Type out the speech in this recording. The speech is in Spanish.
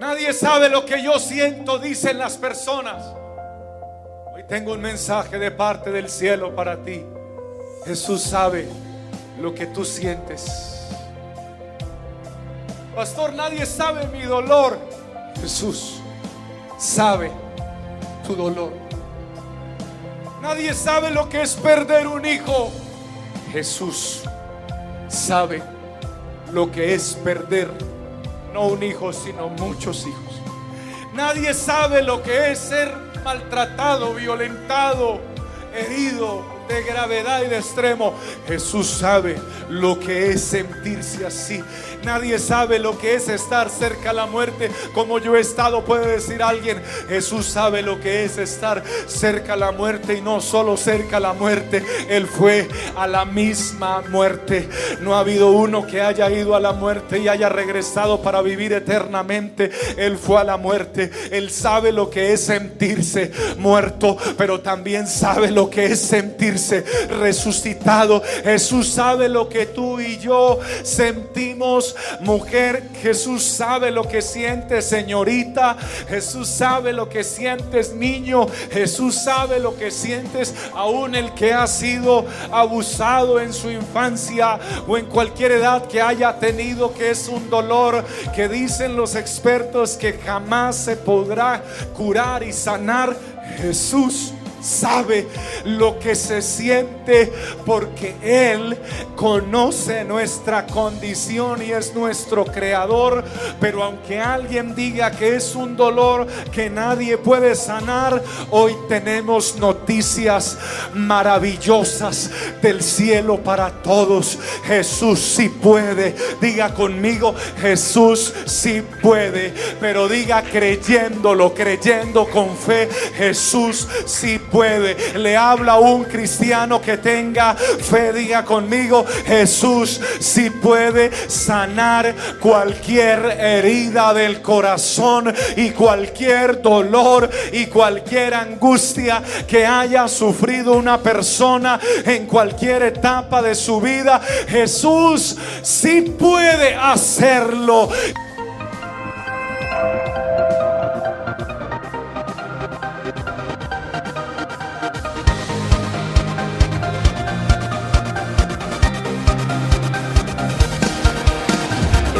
Nadie sabe lo que yo siento, dicen las personas. Hoy tengo un mensaje de parte del cielo para ti. Jesús sabe lo que tú sientes. Pastor, nadie sabe mi dolor. Jesús sabe tu dolor. Nadie sabe lo que es perder un hijo. Jesús sabe lo que es perder no un hijo, sino muchos hijos. Nadie sabe lo que es ser maltratado, violentado, herido, de gravedad y de extremo. Jesús sabe lo que es sentirse así. Nadie sabe lo que es estar cerca a la muerte como yo he estado, puede decir alguien. Jesús sabe lo que es estar cerca a la muerte y no solo cerca a la muerte. Él fue a la misma muerte. No ha habido uno que haya ido a la muerte y haya regresado para vivir eternamente. Él fue a la muerte. Él sabe lo que es sentirse muerto, pero también sabe lo que es sentirse resucitado. Jesús sabe lo que tú y yo sentimos, mujer. Jesús sabe lo que sientes, señorita. Jesús sabe lo que sientes, niño. Jesús sabe lo que sientes, aún el que ha sido abusado en su infancia o en cualquier edad que haya tenido, que es un dolor que dicen los expertos que jamás se podrá curar y sanar. Jesús sabe lo que se siente porque Él conoce nuestra condición y es nuestro creador. Pero aunque alguien diga que es un dolor que nadie puede sanar, hoy tenemos noticias maravillosas del cielo para todos. Jesús sí puede. Diga conmigo, Jesús sí puede. Pero diga creyéndolo, creyendo con fe, Jesús sí puede puede. Le habla un cristiano que tenga fe. Diga conmigo, Jesús si puede sanar cualquier herida del corazón y cualquier dolor y cualquier angustia que haya sufrido una persona en cualquier etapa de su vida. Jesús si puede hacerlo.